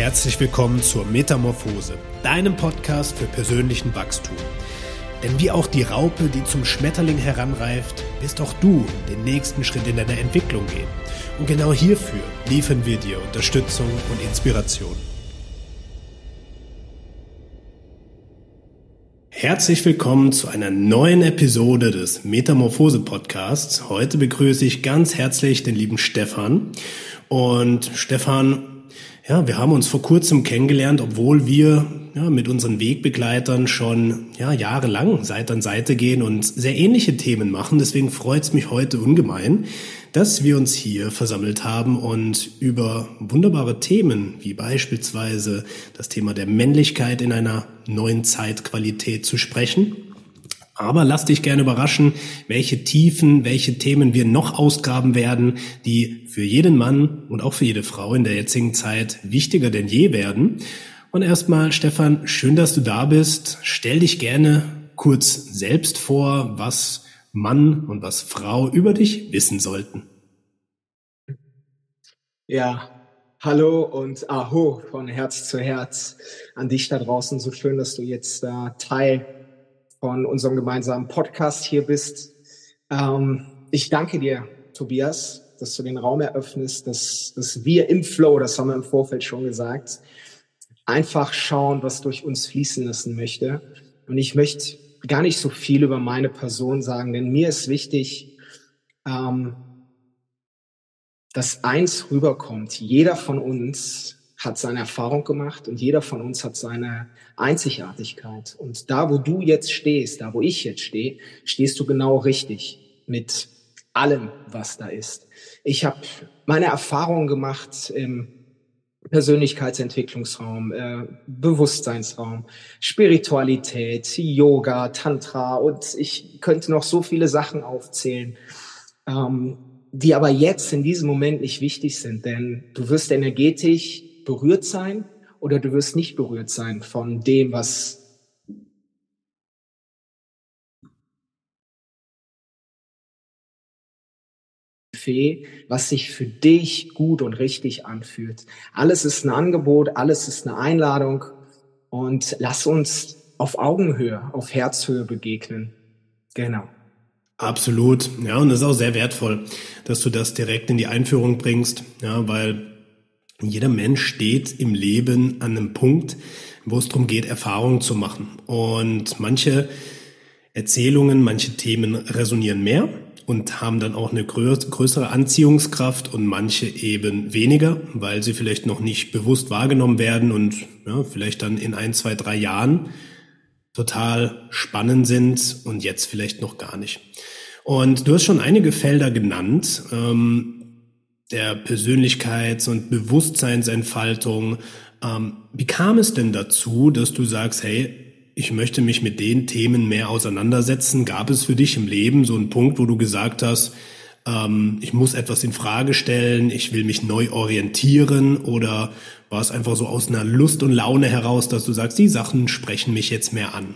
herzlich willkommen zur Metamorphose, deinem Podcast für persönlichen Wachstum. Denn wie auch die Raupe, die zum Schmetterling heranreift, wirst auch du den nächsten Schritt in deiner Entwicklung gehen. Und genau hierfür liefern wir dir Unterstützung und Inspiration. Herzlich willkommen zu einer neuen Episode des Metamorphose Podcasts. Heute begrüße ich ganz herzlich den lieben Stefan. Und Stefan ja, wir haben uns vor kurzem kennengelernt, obwohl wir ja, mit unseren Wegbegleitern schon ja, jahrelang Seite an Seite gehen und sehr ähnliche Themen machen. Deswegen freut es mich heute ungemein, dass wir uns hier versammelt haben und über wunderbare Themen wie beispielsweise das Thema der Männlichkeit in einer neuen Zeitqualität zu sprechen aber lass dich gerne überraschen, welche Tiefen, welche Themen wir noch ausgraben werden, die für jeden Mann und auch für jede Frau in der jetzigen Zeit wichtiger denn je werden. Und erstmal, Stefan, schön, dass du da bist. Stell dich gerne kurz selbst vor, was Mann und was Frau über dich wissen sollten. Ja, hallo und Aho von Herz zu Herz an dich da draußen. So schön, dass du jetzt äh, Teil von unserem gemeinsamen Podcast hier bist. Ähm, ich danke dir, Tobias, dass du den Raum eröffnest, dass, dass wir im Flow, das haben wir im Vorfeld schon gesagt, einfach schauen, was durch uns fließen lassen möchte. Und ich möchte gar nicht so viel über meine Person sagen, denn mir ist wichtig, ähm, dass eins rüberkommt. Jeder von uns hat seine Erfahrung gemacht und jeder von uns hat seine Einzigartigkeit. Und da, wo du jetzt stehst, da, wo ich jetzt stehe, stehst du genau richtig mit allem, was da ist. Ich habe meine Erfahrungen gemacht im Persönlichkeitsentwicklungsraum, äh, Bewusstseinsraum, Spiritualität, Yoga, Tantra und ich könnte noch so viele Sachen aufzählen. Ähm, die aber jetzt in diesem Moment nicht wichtig sind, denn du wirst energetisch berührt sein oder du wirst nicht berührt sein von dem, was was sich für dich gut und richtig anfühlt. Alles ist ein Angebot, alles ist eine Einladung und lass uns auf Augenhöhe, auf Herzhöhe begegnen. Genau. Absolut. Ja, und es ist auch sehr wertvoll, dass du das direkt in die Einführung bringst, ja, weil jeder Mensch steht im Leben an einem Punkt, wo es darum geht, Erfahrungen zu machen. Und manche Erzählungen, manche Themen resonieren mehr und haben dann auch eine größere Anziehungskraft und manche eben weniger, weil sie vielleicht noch nicht bewusst wahrgenommen werden und ja, vielleicht dann in ein, zwei, drei Jahren total spannend sind und jetzt vielleicht noch gar nicht. Und du hast schon einige Felder genannt. Ähm, der Persönlichkeits- und Bewusstseinsentfaltung. Ähm, wie kam es denn dazu, dass du sagst, hey, ich möchte mich mit den Themen mehr auseinandersetzen? Gab es für dich im Leben so einen Punkt, wo du gesagt hast, ähm, ich muss etwas in Frage stellen, ich will mich neu orientieren oder war es einfach so aus einer Lust und Laune heraus, dass du sagst, die Sachen sprechen mich jetzt mehr an?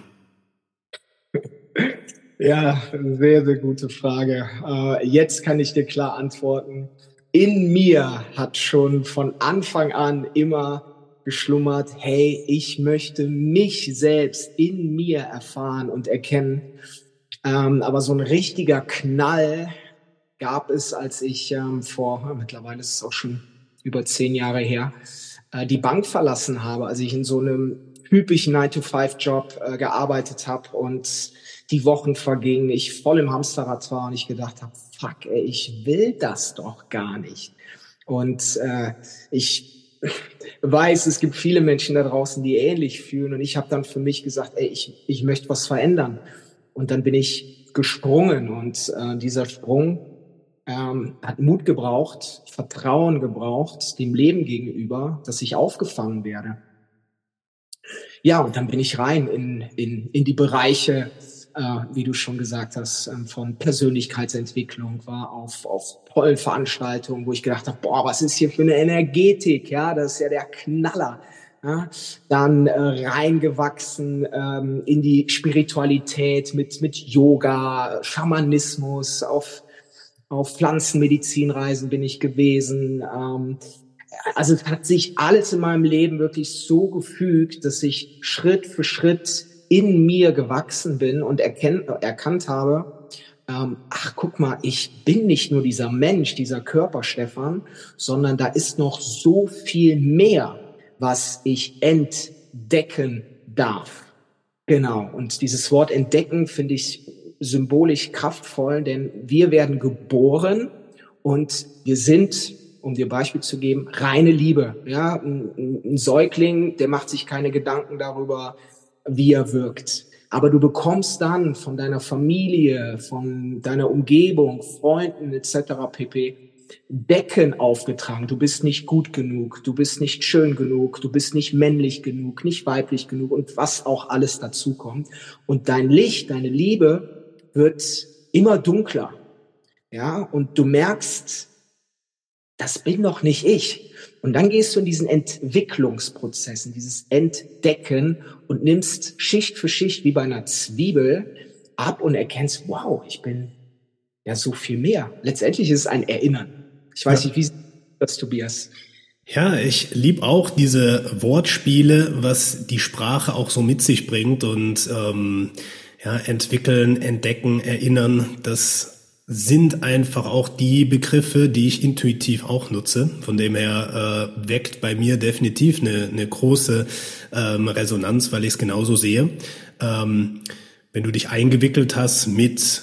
Ja, sehr, sehr gute Frage. Äh, jetzt kann ich dir klar antworten in mir hat schon von Anfang an immer geschlummert, hey, ich möchte mich selbst in mir erfahren und erkennen. Ähm, aber so ein richtiger Knall gab es, als ich ähm, vor, mittlerweile ist es auch schon über zehn Jahre her, äh, die Bank verlassen habe, als ich in so einem typischen 9-to-5-Job äh, gearbeitet habe und die Wochen vergingen, ich voll im Hamsterrad war und ich gedacht habe, fuck, ey, ich will das doch gar nicht. Und äh, ich weiß, es gibt viele Menschen da draußen, die ähnlich fühlen. Und ich habe dann für mich gesagt, ey, ich, ich möchte was verändern. Und dann bin ich gesprungen und äh, dieser Sprung ähm, hat Mut gebraucht, Vertrauen gebraucht dem Leben gegenüber, dass ich aufgefangen werde. Ja, und dann bin ich rein in, in, in die Bereiche äh, wie du schon gesagt hast, ähm, von Persönlichkeitsentwicklung, war auf, auf tollen Veranstaltungen, wo ich gedacht habe, boah, was ist hier für eine Energetik, ja, das ist ja der Knaller. Ja, dann äh, reingewachsen ähm, in die Spiritualität mit, mit Yoga, Schamanismus, auf, auf Pflanzenmedizinreisen bin ich gewesen, ähm, also es hat sich alles in meinem Leben wirklich so gefügt, dass ich Schritt für Schritt in mir gewachsen bin und erkennt, erkannt habe, ähm, ach guck mal, ich bin nicht nur dieser Mensch, dieser Körper, Stefan, sondern da ist noch so viel mehr, was ich entdecken darf. Genau, und dieses Wort entdecken finde ich symbolisch kraftvoll, denn wir werden geboren und wir sind, um dir Beispiel zu geben, reine Liebe. Ja, ein, ein Säugling, der macht sich keine Gedanken darüber, wie er wirkt. Aber du bekommst dann von deiner Familie, von deiner Umgebung, Freunden etc. pp. Decken aufgetragen. Du bist nicht gut genug, du bist nicht schön genug, du bist nicht männlich genug, nicht weiblich genug und was auch alles dazu kommt. Und dein Licht, deine Liebe wird immer dunkler. Ja, und du merkst, das bin doch nicht ich. Und dann gehst du in diesen Entwicklungsprozess, in dieses Entdecken und nimmst Schicht für Schicht wie bei einer Zwiebel ab und erkennst, wow, ich bin ja so viel mehr. Letztendlich ist es ein Erinnern. Ich weiß ja. nicht, wie das Tobias. Ja, ich lieb auch diese Wortspiele, was die Sprache auch so mit sich bringt und ähm, ja, entwickeln, entdecken, erinnern. Das sind einfach auch die Begriffe, die ich intuitiv auch nutze. Von dem her äh, weckt bei mir definitiv eine, eine große ähm, Resonanz, weil ich es genauso sehe. Ähm, wenn du dich eingewickelt hast mit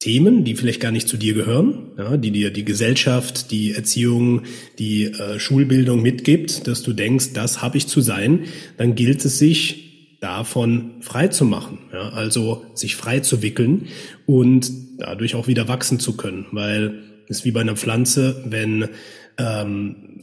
Themen, die vielleicht gar nicht zu dir gehören, ja, die dir die Gesellschaft, die Erziehung, die äh, Schulbildung mitgibt, dass du denkst, das habe ich zu sein, dann gilt es sich davon frei zu machen, ja, also sich frei zu wickeln und dadurch auch wieder wachsen zu können, weil es ist wie bei einer Pflanze, wenn ähm,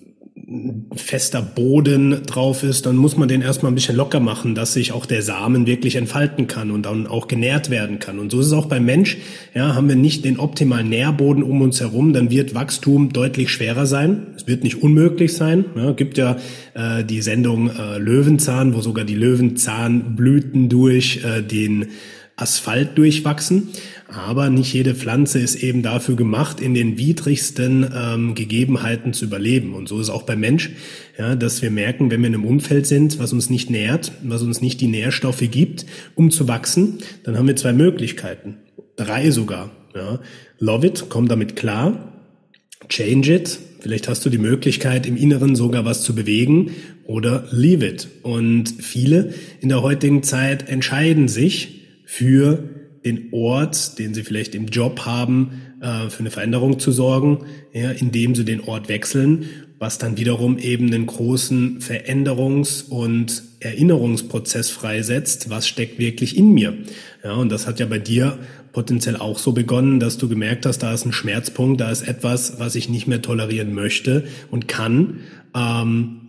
fester Boden drauf ist, dann muss man den erstmal ein bisschen locker machen, dass sich auch der Samen wirklich entfalten kann und dann auch genährt werden kann. Und so ist es auch beim Mensch. Ja, haben wir nicht den optimalen Nährboden um uns herum, dann wird Wachstum deutlich schwerer sein. Es wird nicht unmöglich sein. Ja, gibt ja äh, die Sendung äh, Löwenzahn, wo sogar die Löwenzahnblüten durch äh, den Asphalt durchwachsen. Aber nicht jede Pflanze ist eben dafür gemacht, in den widrigsten ähm, Gegebenheiten zu überleben. Und so ist auch beim Mensch, ja, dass wir merken, wenn wir in einem Umfeld sind, was uns nicht nährt, was uns nicht die Nährstoffe gibt, um zu wachsen, dann haben wir zwei Möglichkeiten. Drei sogar. Ja. Love it, komm damit klar. Change it. Vielleicht hast du die Möglichkeit, im Inneren sogar was zu bewegen oder leave it. Und viele in der heutigen Zeit entscheiden sich für den Ort, den sie vielleicht im Job haben, äh, für eine Veränderung zu sorgen, ja, indem sie den Ort wechseln, was dann wiederum eben einen großen Veränderungs- und Erinnerungsprozess freisetzt, was steckt wirklich in mir. Ja, und das hat ja bei dir potenziell auch so begonnen, dass du gemerkt hast, da ist ein Schmerzpunkt, da ist etwas, was ich nicht mehr tolerieren möchte und kann. Ähm,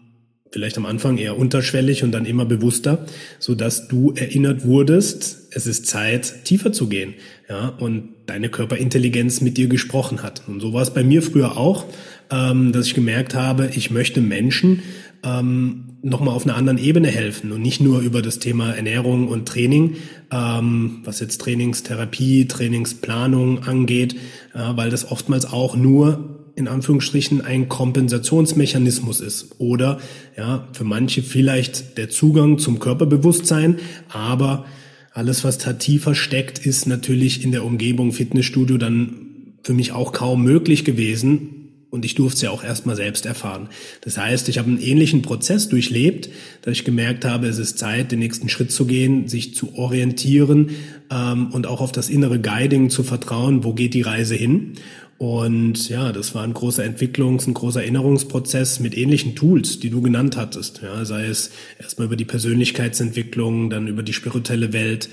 vielleicht am Anfang eher unterschwellig und dann immer bewusster, so dass du erinnert wurdest, es ist Zeit, tiefer zu gehen, ja, und deine Körperintelligenz mit dir gesprochen hat. Und so war es bei mir früher auch, ähm, dass ich gemerkt habe, ich möchte Menschen ähm, nochmal auf einer anderen Ebene helfen und nicht nur über das Thema Ernährung und Training, ähm, was jetzt Trainingstherapie, Trainingsplanung angeht, äh, weil das oftmals auch nur in Anführungsstrichen ein Kompensationsmechanismus ist oder ja, für manche vielleicht der Zugang zum Körperbewusstsein, aber alles, was da tiefer steckt, ist natürlich in der Umgebung Fitnessstudio dann für mich auch kaum möglich gewesen. Und ich durfte es ja auch erstmal selbst erfahren. Das heißt, ich habe einen ähnlichen Prozess durchlebt, dass ich gemerkt habe, es ist Zeit, den nächsten Schritt zu gehen, sich zu orientieren ähm, und auch auf das innere Guiding zu vertrauen, wo geht die Reise hin. Und ja, das war ein großer Entwicklungs-, ein großer Erinnerungsprozess mit ähnlichen Tools, die du genannt hattest. Ja, sei es erstmal über die Persönlichkeitsentwicklung, dann über die spirituelle Welt,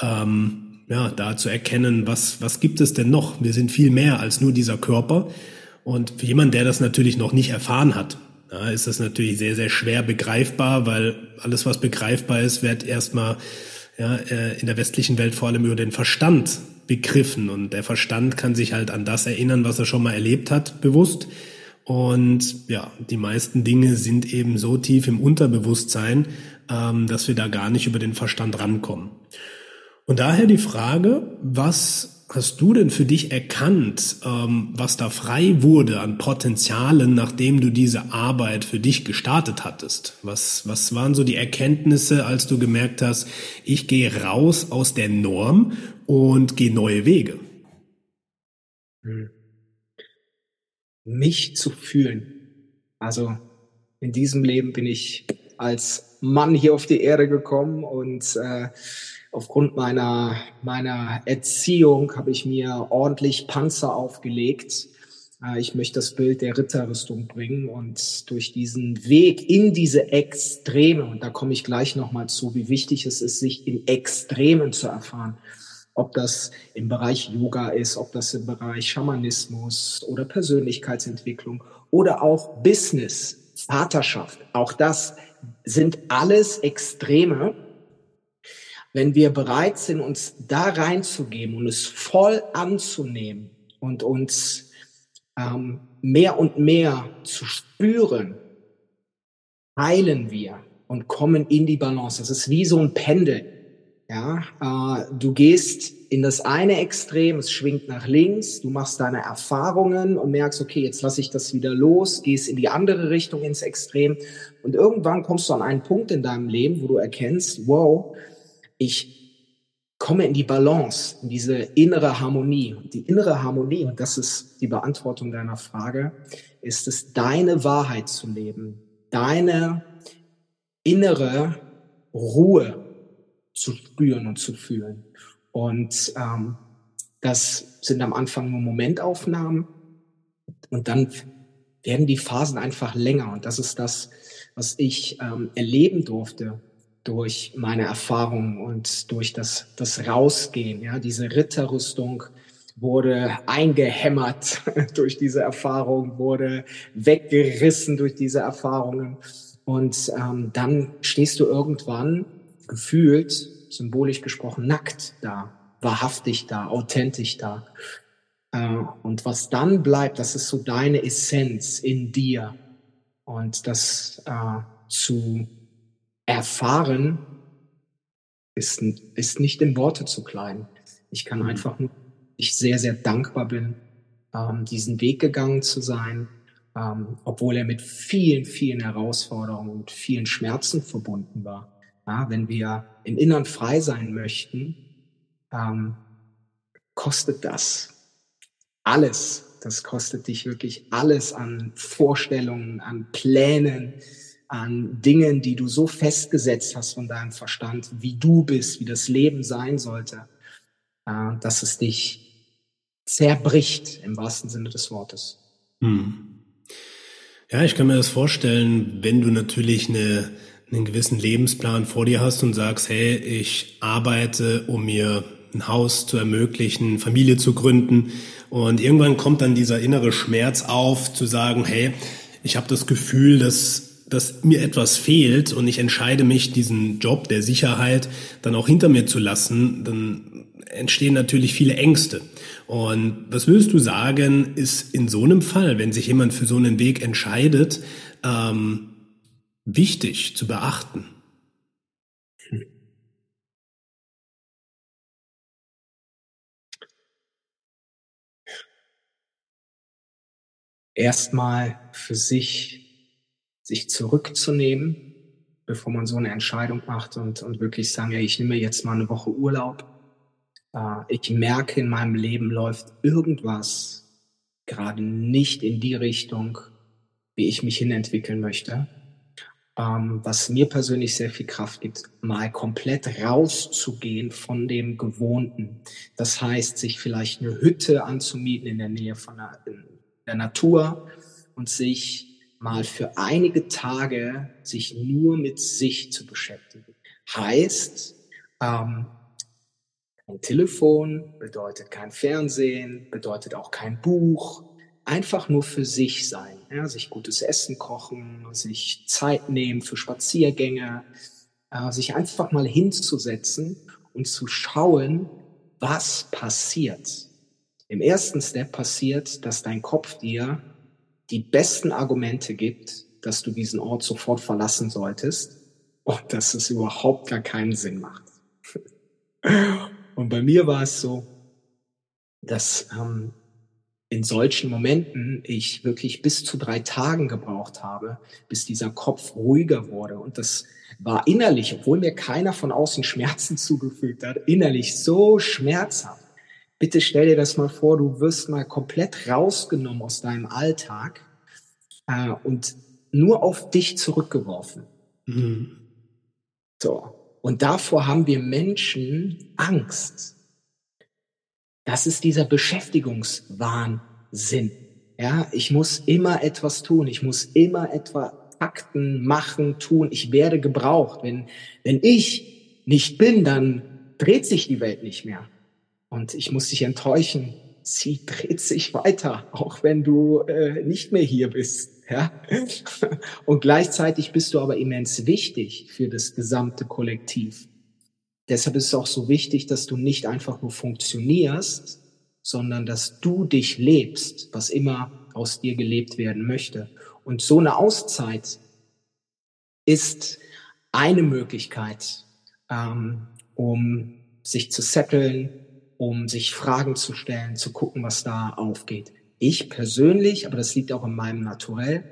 ähm, ja, da zu erkennen, was, was gibt es denn noch? Wir sind viel mehr als nur dieser Körper. Und für jemanden, der das natürlich noch nicht erfahren hat, ja, ist das natürlich sehr, sehr schwer begreifbar, weil alles, was begreifbar ist, wird erstmal ja, äh, in der westlichen Welt vor allem über den Verstand begriffen und der Verstand kann sich halt an das erinnern, was er schon mal erlebt hat, bewusst. Und ja, die meisten Dinge sind eben so tief im Unterbewusstsein, ähm, dass wir da gar nicht über den Verstand rankommen. Und daher die Frage, was hast du denn für dich erkannt, ähm, was da frei wurde an Potenzialen, nachdem du diese Arbeit für dich gestartet hattest? Was, was waren so die Erkenntnisse, als du gemerkt hast, ich gehe raus aus der Norm und gehe neue Wege? Hm. Mich zu fühlen. Also in diesem Leben bin ich als Mann hier auf die Erde gekommen und äh, aufgrund meiner, meiner Erziehung habe ich mir ordentlich Panzer aufgelegt. Äh, ich möchte das Bild der Ritterrüstung bringen und durch diesen Weg in diese Extreme, und da komme ich gleich nochmal zu, wie wichtig es ist, sich in Extremen zu erfahren. Ob das im Bereich Yoga ist, ob das im Bereich Schamanismus oder Persönlichkeitsentwicklung oder auch Business, Vaterschaft. Auch das sind alles Extreme, wenn wir bereit sind, uns da reinzugeben und es voll anzunehmen und uns ähm, mehr und mehr zu spüren, heilen wir und kommen in die Balance. Das ist wie so ein Pendel. Ja, äh, du gehst in das eine Extrem, es schwingt nach links, du machst deine Erfahrungen und merkst, okay, jetzt lasse ich das wieder los, gehst in die andere Richtung ins Extrem und irgendwann kommst du an einen Punkt in deinem Leben, wo du erkennst, wow, ich komme in die Balance, in diese innere Harmonie. Die innere Harmonie, und das ist die Beantwortung deiner Frage, ist es, deine Wahrheit zu leben, deine innere Ruhe zu spüren und zu fühlen. Und ähm, das sind am Anfang nur Momentaufnahmen und dann werden die Phasen einfach länger. Und das ist das, was ich ähm, erleben durfte durch meine Erfahrungen und durch das, das Rausgehen. Ja, diese Ritterrüstung wurde eingehämmert durch diese Erfahrung, wurde weggerissen durch diese Erfahrungen. Und ähm, dann stehst du irgendwann gefühlt, symbolisch gesprochen, nackt da, wahrhaftig da, authentisch da. Äh, und was dann bleibt, das ist so deine Essenz in dir. Und das äh, zu erfahren, ist, ist nicht in Worte zu klein. Ich kann mhm. einfach nur, ich sehr, sehr dankbar bin, ähm, diesen Weg gegangen zu sein, ähm, obwohl er mit vielen, vielen Herausforderungen und vielen Schmerzen verbunden war. Ja, wenn wir im Innern frei sein möchten, ähm, kostet das alles. Das kostet dich wirklich alles an Vorstellungen, an Plänen, an Dingen, die du so festgesetzt hast von deinem Verstand, wie du bist, wie das Leben sein sollte, äh, dass es dich zerbricht im wahrsten Sinne des Wortes. Hm. Ja, ich kann mir das vorstellen, wenn du natürlich eine, einen gewissen Lebensplan vor dir hast und sagst, hey, ich arbeite, um mir ein Haus zu ermöglichen, Familie zu gründen. Und irgendwann kommt dann dieser innere Schmerz auf, zu sagen, hey, ich habe das Gefühl, dass dass mir etwas fehlt und ich entscheide mich, diesen Job der Sicherheit dann auch hinter mir zu lassen, dann entstehen natürlich viele Ängste. Und was würdest du sagen, ist in so einem Fall, wenn sich jemand für so einen Weg entscheidet, ähm, wichtig zu beachten? Erstmal für sich sich zurückzunehmen, bevor man so eine Entscheidung macht und, und wirklich sagen, ja, ich nehme jetzt mal eine Woche Urlaub. Äh, ich merke, in meinem Leben läuft irgendwas gerade nicht in die Richtung, wie ich mich hinentwickeln möchte. Ähm, was mir persönlich sehr viel Kraft gibt, mal komplett rauszugehen von dem Gewohnten. Das heißt, sich vielleicht eine Hütte anzumieten in der Nähe von der, der Natur und sich mal für einige Tage sich nur mit sich zu beschäftigen. Heißt, ähm, kein Telefon, bedeutet kein Fernsehen, bedeutet auch kein Buch, einfach nur für sich sein, ja, sich gutes Essen kochen, sich Zeit nehmen für Spaziergänge, äh, sich einfach mal hinzusetzen und zu schauen, was passiert. Im ersten Step passiert, dass dein Kopf dir die besten Argumente gibt, dass du diesen Ort sofort verlassen solltest und dass es überhaupt gar keinen Sinn macht. Und bei mir war es so, dass ähm, in solchen Momenten ich wirklich bis zu drei Tagen gebraucht habe, bis dieser Kopf ruhiger wurde. Und das war innerlich, obwohl mir keiner von außen Schmerzen zugefügt hat, innerlich so schmerzhaft. Bitte stell dir das mal vor, du wirst mal komplett rausgenommen aus deinem Alltag äh, und nur auf dich zurückgeworfen. Mhm. So. Und davor haben wir Menschen Angst. Das ist dieser Beschäftigungswahnsinn. Ja, ich muss immer etwas tun. Ich muss immer etwa Akten machen, tun. Ich werde gebraucht. Wenn, wenn ich nicht bin, dann dreht sich die Welt nicht mehr. Und ich muss dich enttäuschen. Sie dreht sich weiter, auch wenn du äh, nicht mehr hier bist. Ja? Und gleichzeitig bist du aber immens wichtig für das gesamte Kollektiv. Deshalb ist es auch so wichtig, dass du nicht einfach nur funktionierst, sondern dass du dich lebst, was immer aus dir gelebt werden möchte. Und so eine Auszeit ist eine Möglichkeit, ähm, um sich zu setteln, um sich Fragen zu stellen, zu gucken, was da aufgeht. Ich persönlich, aber das liegt auch in meinem Naturell,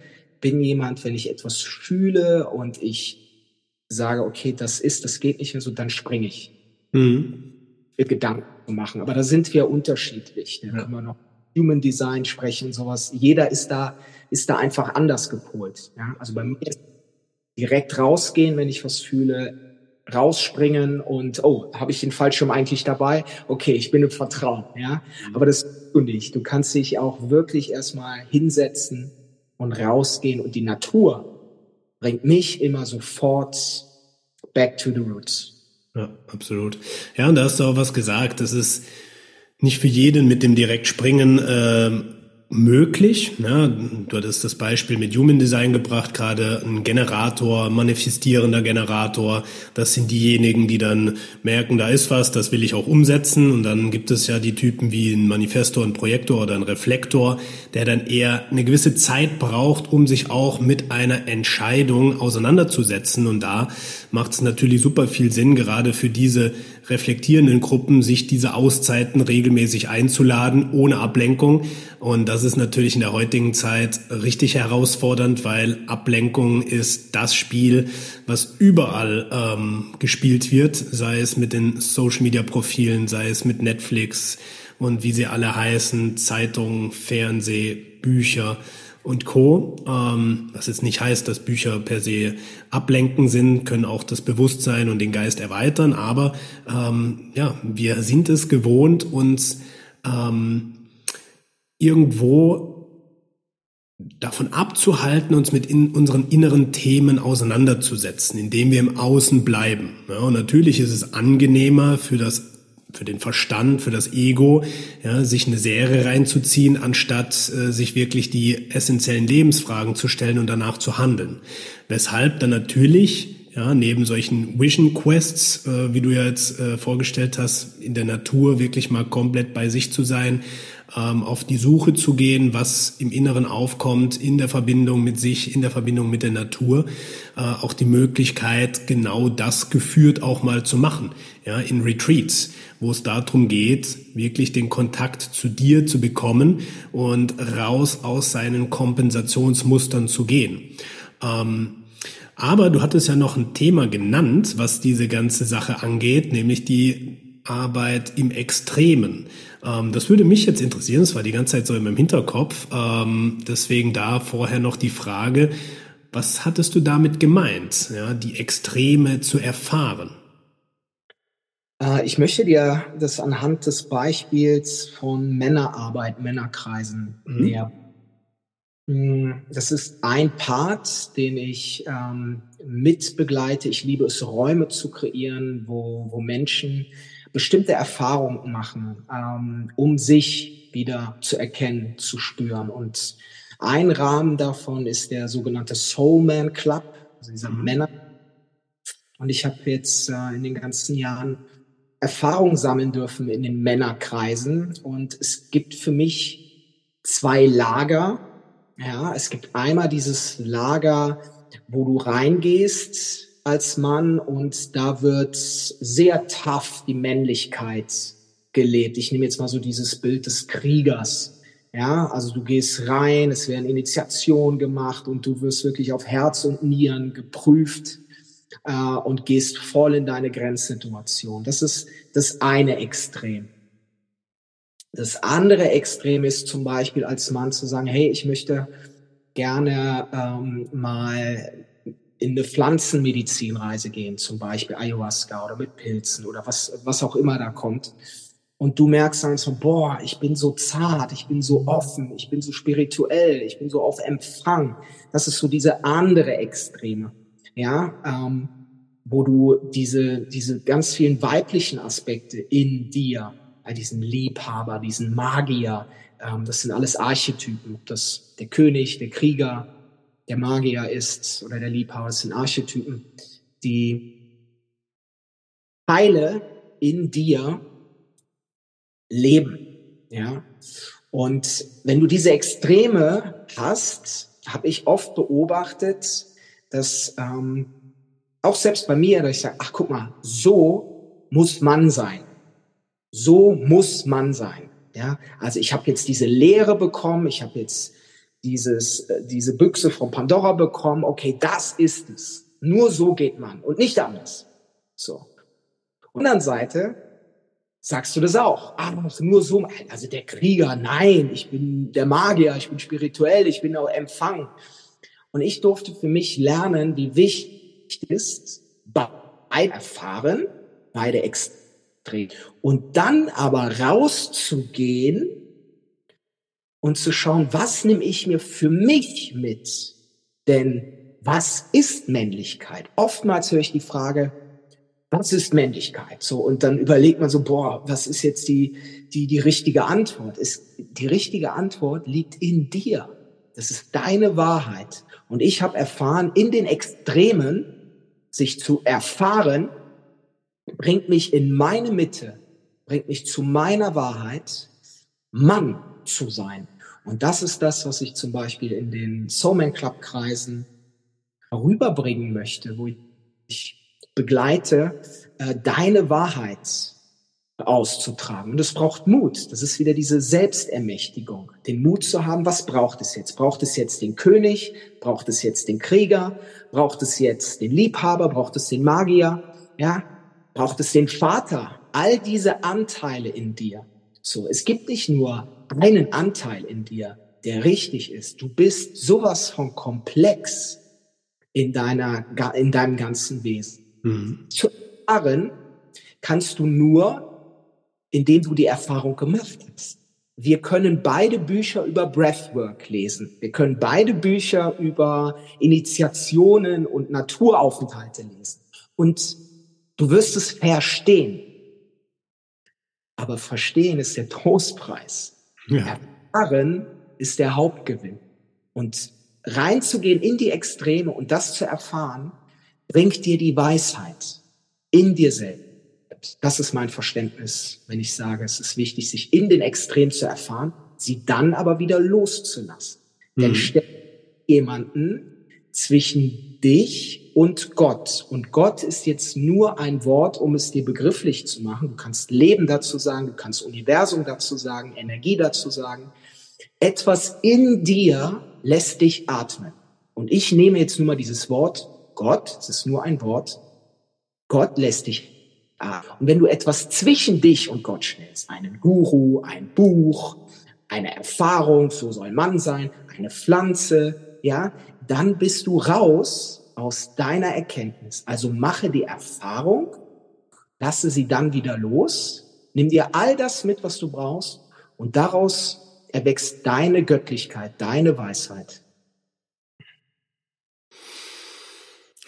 bin jemand, wenn ich etwas fühle und ich sage, okay, das ist, das geht nicht mehr so, dann springe ich. Mhm. Mit Gedanken machen. Aber da sind wir unterschiedlich. Da ja. können wir noch Human Design sprechen, sowas. Jeder ist da, ist da einfach anders gepolt. Ja? Also bei mir direkt rausgehen, wenn ich was fühle, rausspringen und oh, habe ich den Fallschirm eigentlich dabei? Okay, ich bin im Vertrauen, ja. Mhm. Aber das du nicht. Du kannst dich auch wirklich erstmal hinsetzen und rausgehen und die Natur bringt mich immer sofort back to the roots. Ja, absolut. Ja, und da hast du auch was gesagt. Das ist nicht für jeden mit dem Direktspringen äh, möglich. Ja, du hattest das Beispiel mit Human Design gebracht, gerade ein Generator, manifestierender Generator. Das sind diejenigen, die dann merken, da ist was, das will ich auch umsetzen. Und dann gibt es ja die Typen wie ein Manifestor, ein Projektor oder ein Reflektor, der dann eher eine gewisse Zeit braucht, um sich auch mit einer Entscheidung auseinanderzusetzen. Und da macht es natürlich super viel Sinn, gerade für diese reflektierenden Gruppen, sich diese Auszeiten regelmäßig einzuladen, ohne Ablenkung. Und das ist natürlich in der heutigen Zeit richtig herausfordernd, weil Ablenkung ist das Spiel, was überall ähm, gespielt wird, sei es mit den Social-Media-Profilen, sei es mit Netflix und wie sie alle heißen, Zeitungen, Fernseh, Bücher und Co. Ähm, was jetzt nicht heißt, dass Bücher per se ablenken sind, können auch das Bewusstsein und den Geist erweitern, aber ähm, ja, wir sind es gewohnt, uns ähm, irgendwo davon abzuhalten, uns mit in unseren inneren Themen auseinanderzusetzen, indem wir im Außen bleiben. Ja, und natürlich ist es angenehmer für das für den Verstand, für das Ego, ja, sich eine Serie reinzuziehen, anstatt äh, sich wirklich die essentiellen Lebensfragen zu stellen und danach zu handeln. Weshalb dann natürlich ja, neben solchen Vision Quests, äh, wie du ja jetzt äh, vorgestellt hast, in der Natur wirklich mal komplett bei sich zu sein, ähm, auf die Suche zu gehen, was im Inneren aufkommt, in der Verbindung mit sich, in der Verbindung mit der Natur, äh, auch die Möglichkeit, genau das geführt auch mal zu machen, ja, in Retreats, wo es darum geht, wirklich den Kontakt zu dir zu bekommen und raus aus seinen Kompensationsmustern zu gehen. Ähm, aber du hattest ja noch ein Thema genannt, was diese ganze Sache angeht, nämlich die Arbeit im Extremen. Ähm, das würde mich jetzt interessieren, das war die ganze Zeit so in meinem Hinterkopf. Ähm, deswegen da vorher noch die Frage, was hattest du damit gemeint, ja, die Extreme zu erfahren? Äh, ich möchte dir das anhand des Beispiels von Männerarbeit, Männerkreisen mhm. näher. Hm, das ist ein Part, den ich ähm, mit begleite. Ich liebe es, Räume zu kreieren, wo, wo Menschen bestimmte Erfahrungen machen, ähm, um sich wieder zu erkennen, zu spüren. Und ein Rahmen davon ist der sogenannte Soulman Club, also dieser mhm. Männer. Und ich habe jetzt äh, in den ganzen Jahren Erfahrung sammeln dürfen in den Männerkreisen. Und es gibt für mich zwei Lager. Ja, es gibt einmal dieses Lager, wo du reingehst als Mann und da wird sehr tough die Männlichkeit gelebt. Ich nehme jetzt mal so dieses Bild des Kriegers. Ja, also du gehst rein, es werden Initiationen gemacht und du wirst wirklich auf Herz und Nieren geprüft äh, und gehst voll in deine Grenzsituation. Das ist das eine Extrem. Das andere Extrem ist zum Beispiel als Mann zu sagen, hey, ich möchte gerne ähm, mal in eine Pflanzenmedizinreise gehen, zum Beispiel Ayahuasca oder mit Pilzen oder was, was auch immer da kommt. Und du merkst dann so, boah, ich bin so zart, ich bin so offen, ich bin so spirituell, ich bin so auf Empfang. Das ist so diese andere Extreme, ja, ähm, wo du diese, diese ganz vielen weiblichen Aspekte in dir, äh, diesen Liebhaber, diesen Magier, ähm, das sind alles Archetypen, ob das der König, der Krieger, der Magier ist oder der Liebhaber, sind Archetypen, die Teile in dir leben. Ja? Und wenn du diese Extreme hast, habe ich oft beobachtet, dass ähm, auch selbst bei mir, dass ich sage, ach guck mal, so muss man sein. So muss man sein. Ja, also ich habe jetzt diese Lehre bekommen, ich habe jetzt dieses, äh, diese Büchse von Pandora bekommen, okay, das ist es. Nur so geht man und nicht anders. So. Und anderen Seite sagst du das auch. Ah, nur so, also der Krieger, nein, ich bin der Magier, ich bin spirituell, ich bin auch Empfang. Und ich durfte für mich lernen, wie wichtig ist, beide erfahren, beide extrem. Und dann aber rauszugehen und zu schauen, was nehme ich mir für mich mit? Denn was ist Männlichkeit? Oftmals höre ich die Frage, was ist Männlichkeit? So, und dann überlegt man so, boah, was ist jetzt die, die, die richtige Antwort? Ist, die richtige Antwort liegt in dir. Das ist deine Wahrheit. Und ich habe erfahren, in den Extremen sich zu erfahren, bringt mich in meine Mitte, bringt mich zu meiner Wahrheit. Mann, zu sein. Und das ist das, was ich zum Beispiel in den Soulman Club Kreisen rüberbringen möchte, wo ich begleite, äh, deine Wahrheit auszutragen. Und es braucht Mut. Das ist wieder diese Selbstermächtigung. Den Mut zu haben, was braucht es jetzt? Braucht es jetzt den König? Braucht es jetzt den Krieger? Braucht es jetzt den Liebhaber? Braucht es den Magier? Ja? Braucht es den Vater? All diese Anteile in dir. So, es gibt nicht nur einen Anteil in dir, der richtig ist. Du bist sowas von komplex in deiner, in deinem ganzen Wesen. Mhm. Zu erfahren kannst du nur, indem du die Erfahrung gemacht hast. Wir können beide Bücher über Breathwork lesen. Wir können beide Bücher über Initiationen und Naturaufenthalte lesen. Und du wirst es verstehen. Aber verstehen ist der Trostpreis. Ja. Erfahren ist der Hauptgewinn. Und reinzugehen in die Extreme und das zu erfahren, bringt dir die Weisheit in dir selbst. Das ist mein Verständnis, wenn ich sage, es ist wichtig, sich in den Extremen zu erfahren, sie dann aber wieder loszulassen. Mhm. Denn jemanden zwischen dich und Gott. Und Gott ist jetzt nur ein Wort, um es dir begrifflich zu machen. Du kannst Leben dazu sagen, du kannst Universum dazu sagen, Energie dazu sagen. Etwas in dir lässt dich atmen. Und ich nehme jetzt nur mal dieses Wort Gott, es ist nur ein Wort. Gott lässt dich atmen. Und wenn du etwas zwischen dich und Gott stellst, einen Guru, ein Buch, eine Erfahrung, so soll man sein, eine Pflanze, ja, dann bist du raus aus deiner Erkenntnis. Also mache die Erfahrung, lasse sie dann wieder los, nimm dir all das mit, was du brauchst und daraus erwächst deine Göttlichkeit, deine Weisheit.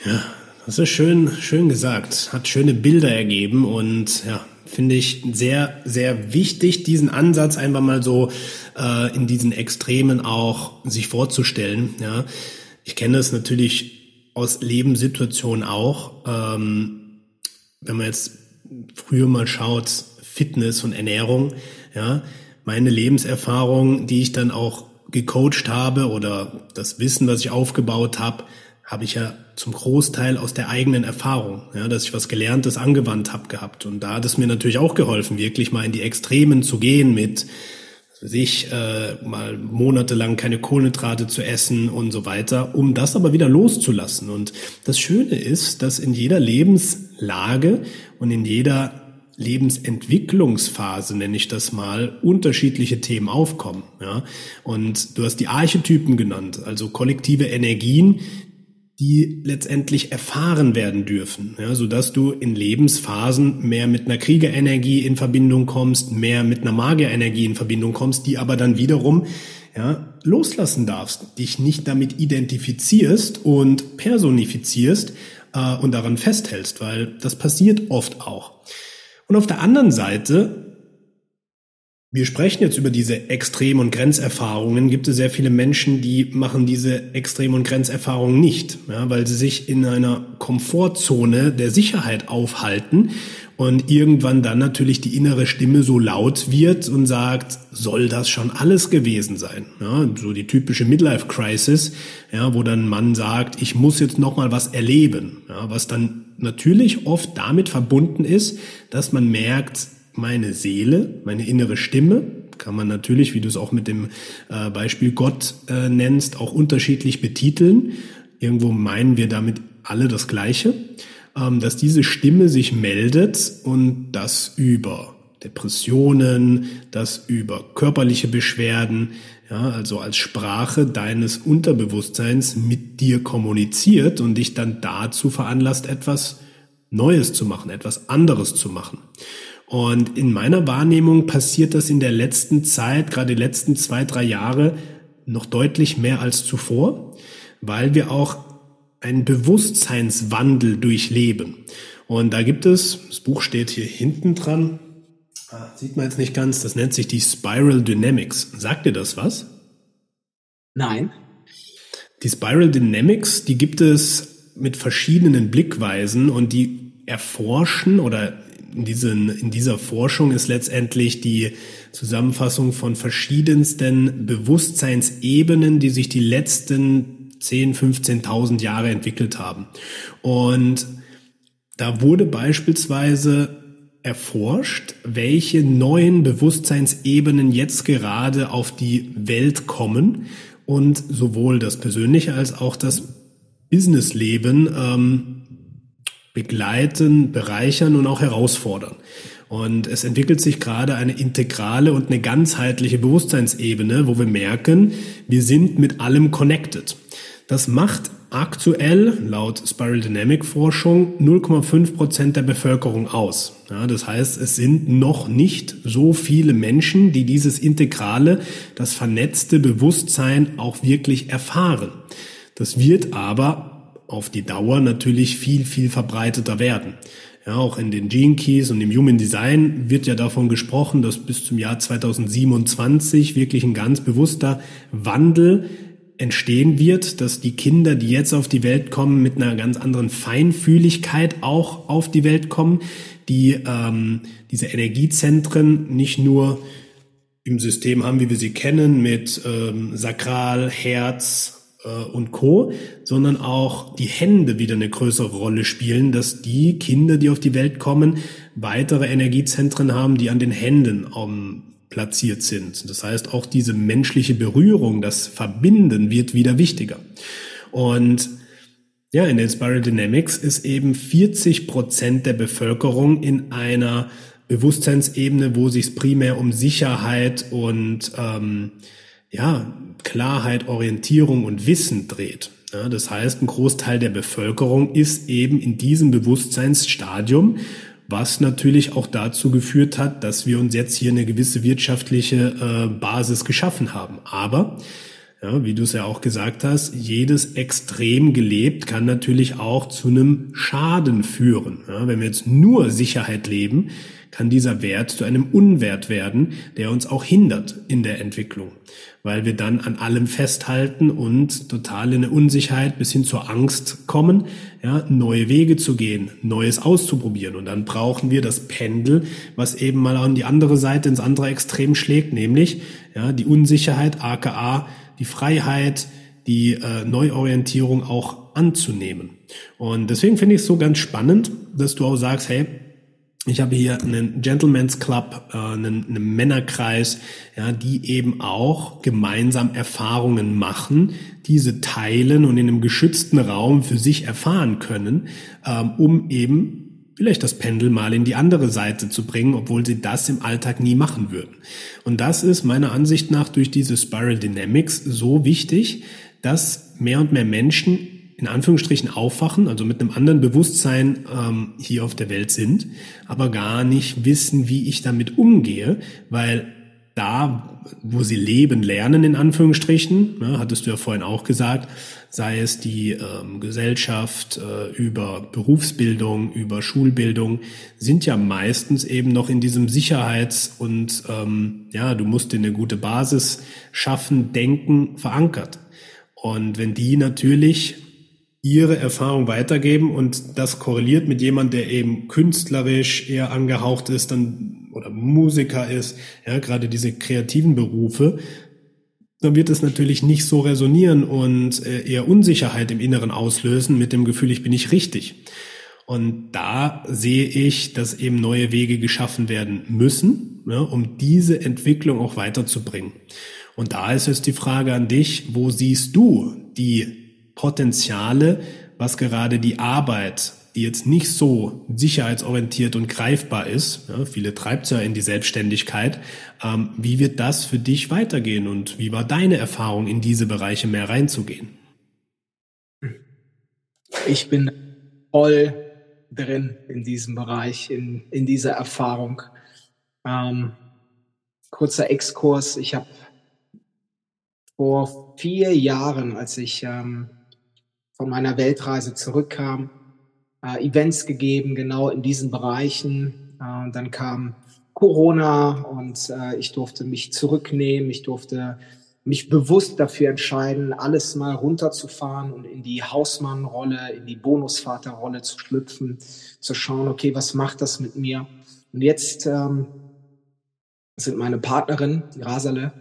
Ja, das ist schön, schön gesagt. Hat schöne Bilder ergeben und ja, finde ich sehr, sehr wichtig, diesen Ansatz einfach mal so äh, in diesen Extremen auch sich vorzustellen. Ja, ich kenne es natürlich aus Lebenssituationen auch. Ähm, wenn man jetzt früher mal schaut, Fitness und Ernährung, ja, meine Lebenserfahrung, die ich dann auch gecoacht habe oder das Wissen, was ich aufgebaut habe, habe ich ja zum Großteil aus der eigenen Erfahrung, ja, dass ich was Gelerntes angewandt habe gehabt. Und da hat es mir natürlich auch geholfen, wirklich mal in die Extremen zu gehen mit sich äh, mal monatelang keine Kohlenhydrate zu essen und so weiter, um das aber wieder loszulassen. Und das Schöne ist, dass in jeder Lebenslage und in jeder Lebensentwicklungsphase, nenne ich das mal, unterschiedliche Themen aufkommen. Ja? Und du hast die Archetypen genannt, also kollektive Energien, die letztendlich erfahren werden dürfen, ja, so dass du in Lebensphasen mehr mit einer Kriegerenergie in Verbindung kommst, mehr mit einer Magierenergie in Verbindung kommst, die aber dann wiederum ja, loslassen darfst, dich nicht damit identifizierst und personifizierst äh, und daran festhältst, weil das passiert oft auch. Und auf der anderen Seite wir sprechen jetzt über diese Extrem- und Grenzerfahrungen. Gibt es sehr viele Menschen, die machen diese Extrem- und Grenzerfahrungen nicht, ja, weil sie sich in einer Komfortzone der Sicherheit aufhalten und irgendwann dann natürlich die innere Stimme so laut wird und sagt, soll das schon alles gewesen sein? Ja, so die typische Midlife-Crisis, ja, wo dann Mann sagt, ich muss jetzt noch mal was erleben, ja, was dann natürlich oft damit verbunden ist, dass man merkt, meine Seele, meine innere Stimme, kann man natürlich, wie du es auch mit dem äh, Beispiel Gott äh, nennst, auch unterschiedlich betiteln. Irgendwo meinen wir damit alle das Gleiche, ähm, dass diese Stimme sich meldet und das über Depressionen, das über körperliche Beschwerden, ja, also als Sprache deines Unterbewusstseins mit dir kommuniziert und dich dann dazu veranlasst, etwas Neues zu machen, etwas anderes zu machen. Und in meiner Wahrnehmung passiert das in der letzten Zeit, gerade die letzten zwei, drei Jahre, noch deutlich mehr als zuvor, weil wir auch einen Bewusstseinswandel durchleben. Und da gibt es, das Buch steht hier hinten dran, ah, sieht man jetzt nicht ganz, das nennt sich die Spiral Dynamics. Sagt dir das was? Nein. Die Spiral Dynamics, die gibt es mit verschiedenen Blickweisen und die erforschen oder in, diesen, in dieser Forschung ist letztendlich die Zusammenfassung von verschiedensten Bewusstseinsebenen, die sich die letzten 10, 15.000 Jahre entwickelt haben. Und da wurde beispielsweise erforscht, welche neuen Bewusstseinsebenen jetzt gerade auf die Welt kommen und sowohl das persönliche als auch das Businessleben ähm, begleiten, bereichern und auch herausfordern. Und es entwickelt sich gerade eine integrale und eine ganzheitliche Bewusstseinsebene, wo wir merken, wir sind mit allem connected. Das macht aktuell laut Spiral Dynamic Forschung 0,5 Prozent der Bevölkerung aus. Ja, das heißt, es sind noch nicht so viele Menschen, die dieses integrale, das vernetzte Bewusstsein auch wirklich erfahren. Das wird aber auf die Dauer natürlich viel, viel verbreiteter werden. Ja, auch in den Gene Keys und im Human Design wird ja davon gesprochen, dass bis zum Jahr 2027 wirklich ein ganz bewusster Wandel entstehen wird, dass die Kinder, die jetzt auf die Welt kommen, mit einer ganz anderen Feinfühligkeit auch auf die Welt kommen, die ähm, diese Energiezentren nicht nur im System haben, wie wir sie kennen, mit ähm, Sakral, Herz, und Co., sondern auch die Hände wieder eine größere Rolle spielen, dass die Kinder, die auf die Welt kommen, weitere Energiezentren haben, die an den Händen um, ähm, platziert sind. Das heißt, auch diese menschliche Berührung, das Verbinden wird wieder wichtiger. Und ja, in den Spiral Dynamics ist eben 40 Prozent der Bevölkerung in einer Bewusstseinsebene, wo sich primär um Sicherheit und ähm, ja, Klarheit, Orientierung und Wissen dreht. Ja, das heißt, ein Großteil der Bevölkerung ist eben in diesem Bewusstseinsstadium, was natürlich auch dazu geführt hat, dass wir uns jetzt hier eine gewisse wirtschaftliche äh, Basis geschaffen haben. Aber ja, wie du es ja auch gesagt hast, jedes extrem gelebt kann natürlich auch zu einem Schaden führen. Ja, wenn wir jetzt nur Sicherheit leben, kann dieser Wert zu einem Unwert werden, der uns auch hindert in der Entwicklung, weil wir dann an allem festhalten und total in eine Unsicherheit bis hin zur Angst kommen, ja, neue Wege zu gehen, Neues auszuprobieren. Und dann brauchen wir das Pendel, was eben mal an die andere Seite ins andere Extrem schlägt, nämlich ja, die Unsicherheit, aka die Freiheit, die äh, Neuorientierung auch anzunehmen. Und deswegen finde ich es so ganz spannend, dass du auch sagst, hey, ich habe hier einen Gentleman's Club, äh, einen, einen Männerkreis, ja, die eben auch gemeinsam Erfahrungen machen, diese teilen und in einem geschützten Raum für sich erfahren können, ähm, um eben vielleicht das Pendel mal in die andere Seite zu bringen, obwohl sie das im Alltag nie machen würden. Und das ist meiner Ansicht nach durch diese Spiral Dynamics so wichtig, dass mehr und mehr Menschen in Anführungsstrichen aufwachen, also mit einem anderen Bewusstsein ähm, hier auf der Welt sind, aber gar nicht wissen, wie ich damit umgehe, weil da, wo sie leben, lernen, in Anführungsstrichen, ne, hattest du ja vorhin auch gesagt, sei es die ähm, Gesellschaft äh, über Berufsbildung, über Schulbildung, sind ja meistens eben noch in diesem Sicherheits- und ähm, ja, du musst dir eine gute Basis schaffen, denken, verankert. Und wenn die natürlich ihre Erfahrung weitergeben und das korreliert mit jemand, der eben künstlerisch eher angehaucht ist, dann oder Musiker ist, ja, gerade diese kreativen Berufe, dann wird es natürlich nicht so resonieren und äh, eher Unsicherheit im Inneren auslösen mit dem Gefühl, ich bin nicht richtig. Und da sehe ich, dass eben neue Wege geschaffen werden müssen, ja, um diese Entwicklung auch weiterzubringen. Und da ist es die Frage an dich, wo siehst du die Potenziale, was gerade die Arbeit, die jetzt nicht so sicherheitsorientiert und greifbar ist, ja, viele treibt ja in die Selbstständigkeit, ähm, wie wird das für dich weitergehen und wie war deine Erfahrung, in diese Bereiche mehr reinzugehen? Ich bin voll drin in diesem Bereich, in, in dieser Erfahrung. Ähm, kurzer Exkurs, ich habe vor vier Jahren, als ich ähm, von meiner Weltreise zurückkam, äh, Events gegeben, genau in diesen Bereichen. Äh, dann kam Corona und äh, ich durfte mich zurücknehmen. Ich durfte mich bewusst dafür entscheiden, alles mal runterzufahren und in die Hausmannrolle, in die Bonusvaterrolle zu schlüpfen, zu schauen, okay, was macht das mit mir? Und jetzt ähm, sind meine Partnerin, Rasale,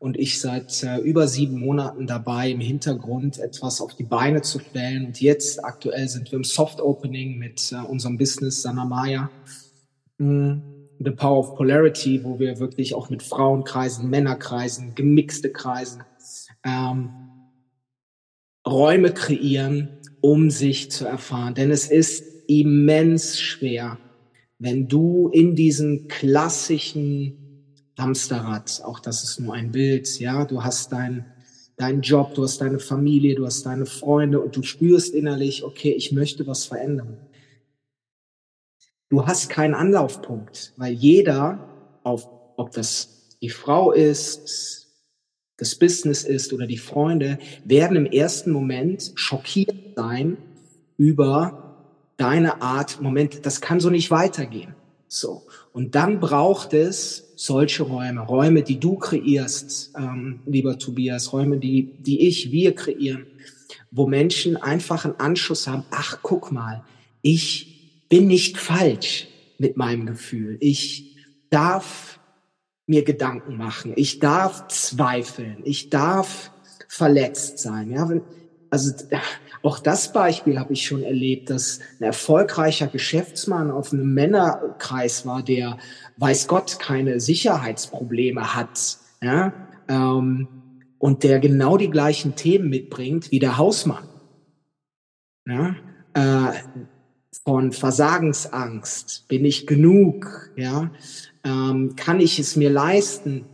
und ich seit äh, über sieben Monaten dabei, im Hintergrund etwas auf die Beine zu stellen. Und jetzt aktuell sind wir im Soft Opening mit äh, unserem Business Sanamaya. Mm, The Power of Polarity, wo wir wirklich auch mit Frauenkreisen, Männerkreisen, gemixte Kreisen ähm, Räume kreieren, um sich zu erfahren. Denn es ist immens schwer, wenn du in diesen klassischen Hamsterrad. Auch das ist nur ein Bild. Ja, du hast dein, deinen Job, du hast deine Familie, du hast deine Freunde und du spürst innerlich, okay, ich möchte was verändern. Du hast keinen Anlaufpunkt, weil jeder, auf, ob das die Frau ist, das Business ist oder die Freunde, werden im ersten Moment schockiert sein über deine Art, Moment, das kann so nicht weitergehen. So. Und dann braucht es solche Räume, Räume, die du kreierst, ähm, lieber Tobias, Räume, die, die ich, wir kreieren, wo Menschen einfach einen Anschluss haben, ach, guck mal, ich bin nicht falsch mit meinem Gefühl. Ich darf mir Gedanken machen. Ich darf zweifeln. Ich darf verletzt sein. Ja, also auch das Beispiel habe ich schon erlebt, dass ein erfolgreicher Geschäftsmann auf einem Männerkreis war, der weiß Gott keine Sicherheitsprobleme hat, ja, ähm, und der genau die gleichen Themen mitbringt wie der Hausmann. Ja, äh, von Versagensangst, bin ich genug, ja, ähm, kann ich es mir leisten,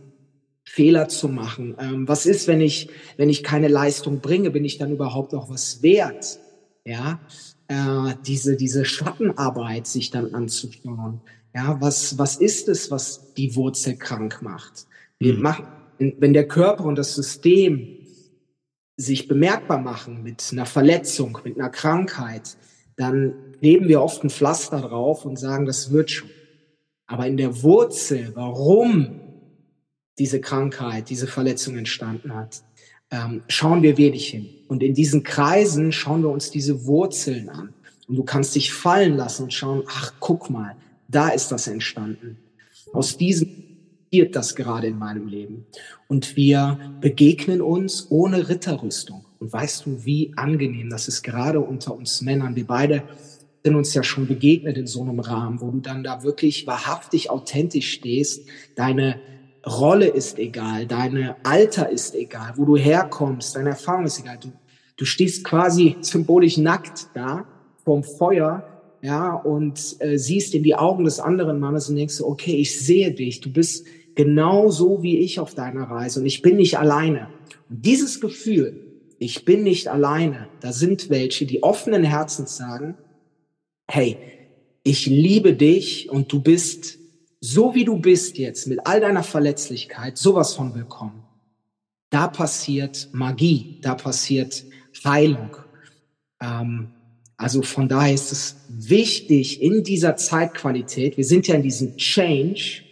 Fehler zu machen? Ähm, was ist, wenn ich, wenn ich keine Leistung bringe? Bin ich dann überhaupt noch was wert? Ja, äh, diese, diese Schattenarbeit sich dann anzuschauen. Ja, was, was ist es, was die Wurzel krank macht? Wir mhm. machen, wenn der Körper und das System sich bemerkbar machen mit einer Verletzung, mit einer Krankheit, dann leben wir oft ein Pflaster drauf und sagen, das wird schon. Aber in der Wurzel, warum diese Krankheit, diese Verletzung entstanden hat, ähm, schauen wir wenig hin. Und in diesen Kreisen schauen wir uns diese Wurzeln an. Und du kannst dich fallen lassen und schauen, ach, guck mal, da ist das entstanden. Aus diesem passiert das gerade in meinem Leben. Und wir begegnen uns ohne Ritterrüstung. Und weißt du, wie angenehm das ist, gerade unter uns Männern. Wir beide sind uns ja schon begegnet in so einem Rahmen, wo du dann da wirklich wahrhaftig authentisch stehst. Deine Rolle ist egal, deine Alter ist egal, wo du herkommst, deine Erfahrung ist egal. Du, du stehst quasi symbolisch nackt da vorm Feuer, ja, und äh, siehst in die Augen des anderen Mannes und denkst, okay, ich sehe dich, du bist genau so wie ich auf deiner Reise und ich bin nicht alleine. Und dieses Gefühl, ich bin nicht alleine, da sind welche, die offenen Herzens sagen, hey, ich liebe dich und du bist so wie du bist jetzt mit all deiner Verletzlichkeit sowas von willkommen. Da passiert Magie, da passiert Heilung. Ähm, also von daher ist es wichtig in dieser Zeitqualität, wir sind ja in diesem Change,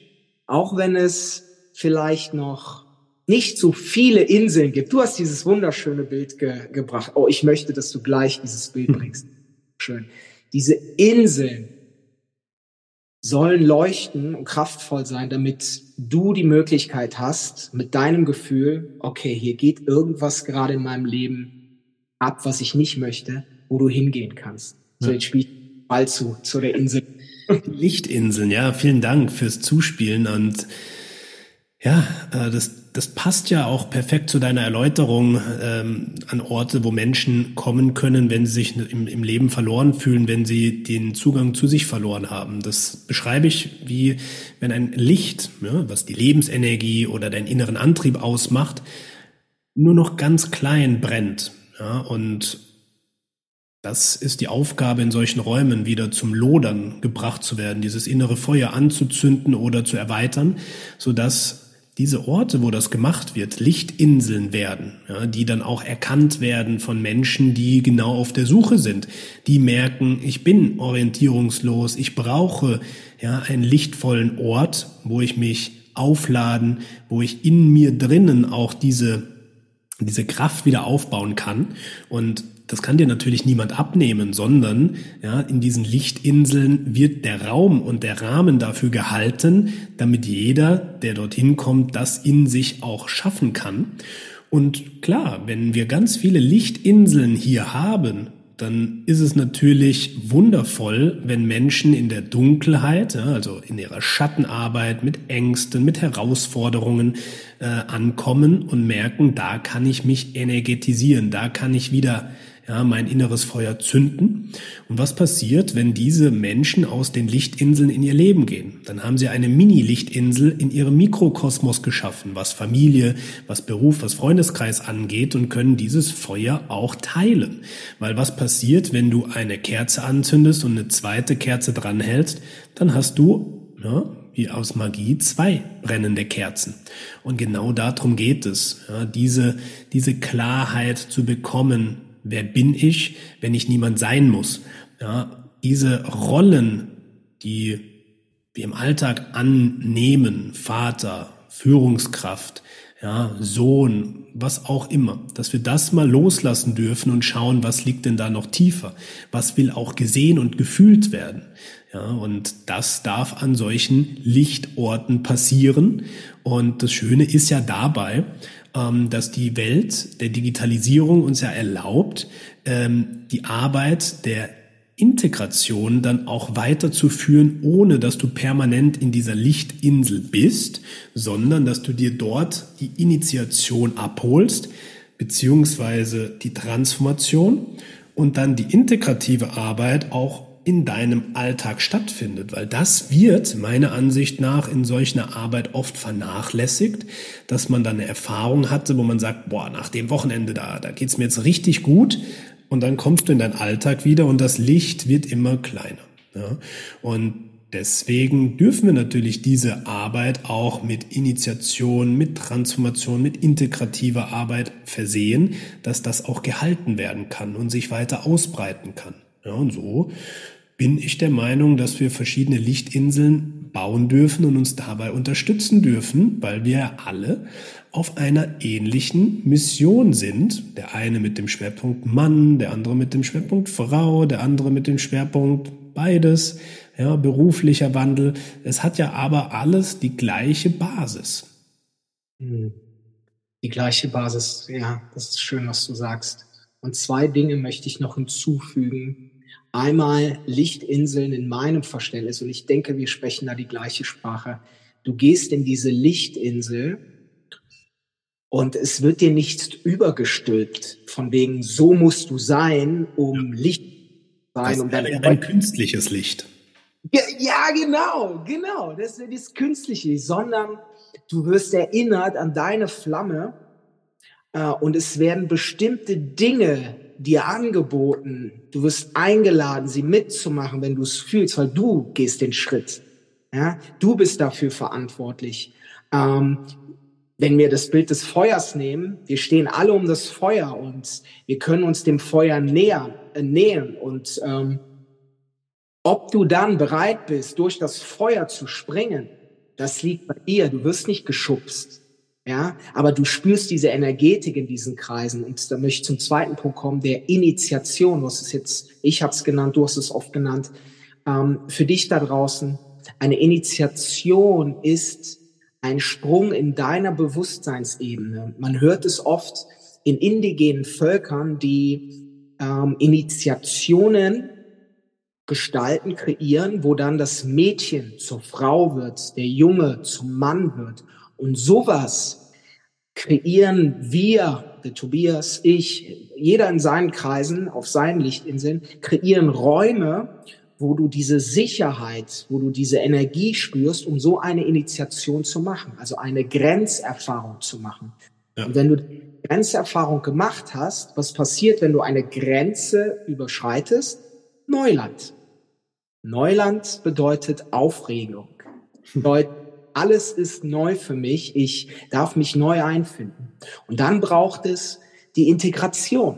auch wenn es vielleicht noch nicht so viele Inseln gibt. Du hast dieses wunderschöne Bild ge gebracht. Oh, ich möchte, dass du gleich dieses Bild bringst. Schön. Diese Inseln sollen leuchten und kraftvoll sein, damit du die Möglichkeit hast, mit deinem Gefühl, okay, hier geht irgendwas gerade in meinem Leben ab, was ich nicht möchte, wo du hingehen kannst. So, jetzt spiel ich Ball zu, zu der Insel. Lichtinseln, ja, vielen Dank fürs Zuspielen und ja, äh, das, das passt ja auch perfekt zu deiner Erläuterung ähm, an Orte, wo Menschen kommen können, wenn sie sich im, im Leben verloren fühlen, wenn sie den Zugang zu sich verloren haben. Das beschreibe ich wie, wenn ein Licht, ja, was die Lebensenergie oder deinen inneren Antrieb ausmacht, nur noch ganz klein brennt. Ja, und das ist die Aufgabe in solchen Räumen, wieder zum Lodern gebracht zu werden, dieses innere Feuer anzuzünden oder zu erweitern, so dass diese Orte, wo das gemacht wird, Lichtinseln werden, ja, die dann auch erkannt werden von Menschen, die genau auf der Suche sind, die merken, ich bin orientierungslos, ich brauche ja einen lichtvollen Ort, wo ich mich aufladen, wo ich in mir drinnen auch diese diese Kraft wieder aufbauen kann. Und das kann dir natürlich niemand abnehmen, sondern ja, in diesen Lichtinseln wird der Raum und der Rahmen dafür gehalten, damit jeder, der dorthin kommt, das in sich auch schaffen kann. Und klar, wenn wir ganz viele Lichtinseln hier haben, dann ist es natürlich wundervoll, wenn Menschen in der Dunkelheit, also in ihrer Schattenarbeit mit Ängsten, mit Herausforderungen äh, ankommen und merken, da kann ich mich energetisieren, da kann ich wieder ja, mein inneres Feuer zünden. Und was passiert, wenn diese Menschen aus den Lichtinseln in ihr Leben gehen? Dann haben sie eine Mini-Lichtinsel in ihrem Mikrokosmos geschaffen, was Familie, was Beruf, was Freundeskreis angeht und können dieses Feuer auch teilen. Weil was passiert, wenn du eine Kerze anzündest und eine zweite Kerze dranhältst, dann hast du, ja, wie aus Magie zwei brennende Kerzen. Und genau darum geht es, ja, diese, diese Klarheit zu bekommen, Wer bin ich, wenn ich niemand sein muss? Ja, diese Rollen, die wir im Alltag annehmen, Vater, Führungskraft, ja, Sohn, was auch immer, dass wir das mal loslassen dürfen und schauen, was liegt denn da noch tiefer? Was will auch gesehen und gefühlt werden? Ja, und das darf an solchen Lichtorten passieren. Und das Schöne ist ja dabei, dass die Welt der Digitalisierung uns ja erlaubt, ähm, die Arbeit der Integration dann auch weiterzuführen, ohne dass du permanent in dieser Lichtinsel bist, sondern dass du dir dort die Initiation abholst, beziehungsweise die Transformation und dann die integrative Arbeit auch in deinem Alltag stattfindet, weil das wird meiner Ansicht nach in solch einer Arbeit oft vernachlässigt, dass man dann eine Erfahrung hatte, wo man sagt, boah, nach dem Wochenende da, da geht's mir jetzt richtig gut und dann kommst du in deinen Alltag wieder und das Licht wird immer kleiner. Ja? Und deswegen dürfen wir natürlich diese Arbeit auch mit Initiation, mit Transformation, mit integrativer Arbeit versehen, dass das auch gehalten werden kann und sich weiter ausbreiten kann. Ja, und so bin ich der Meinung, dass wir verschiedene Lichtinseln bauen dürfen und uns dabei unterstützen dürfen, weil wir alle auf einer ähnlichen Mission sind. Der eine mit dem Schwerpunkt Mann, der andere mit dem Schwerpunkt Frau, der andere mit dem Schwerpunkt beides, ja, beruflicher Wandel. Es hat ja aber alles die gleiche Basis. Hm. Die gleiche Basis, ja, das ist schön, was du sagst. Und zwei Dinge möchte ich noch hinzufügen. Einmal Lichtinseln in meinem Verständnis, und ich denke, wir sprechen da die gleiche Sprache. Du gehst in diese Lichtinsel und es wird dir nichts übergestülpt, von wegen, so musst du sein, um. Licht zu sein. Um ein, ein künstliches Licht. Ja, ja, genau, genau. Das ist das Künstliche, sondern du wirst erinnert an deine Flamme äh, und es werden bestimmte Dinge dir angeboten. Du wirst eingeladen, sie mitzumachen, wenn du es fühlst, weil du gehst den Schritt. Ja, du bist dafür verantwortlich. Ähm, wenn wir das Bild des Feuers nehmen, wir stehen alle um das Feuer und wir können uns dem Feuer nähern, äh, nähern und ähm, ob du dann bereit bist, durch das Feuer zu springen, das liegt bei dir. Du wirst nicht geschubst. Ja, aber du spürst diese Energetik in diesen Kreisen. Und da möchte ich zum zweiten Punkt kommen, der Initiation. Hast es jetzt, ich habe es genannt, du hast es oft genannt. Ähm, für dich da draußen, eine Initiation ist ein Sprung in deiner Bewusstseinsebene. Man hört es oft in indigenen Völkern, die ähm, Initiationen gestalten, kreieren, wo dann das Mädchen zur Frau wird, der Junge zum Mann wird. Und sowas kreieren wir, der Tobias, ich, jeder in seinen Kreisen, auf seinen Lichtinseln, kreieren Räume, wo du diese Sicherheit, wo du diese Energie spürst, um so eine Initiation zu machen, also eine Grenzerfahrung zu machen. Ja. Und wenn du Grenzerfahrung gemacht hast, was passiert, wenn du eine Grenze überschreitest? Neuland. Neuland bedeutet Aufregung. Bedeutet, alles ist neu für mich. Ich darf mich neu einfinden. Und dann braucht es die Integration.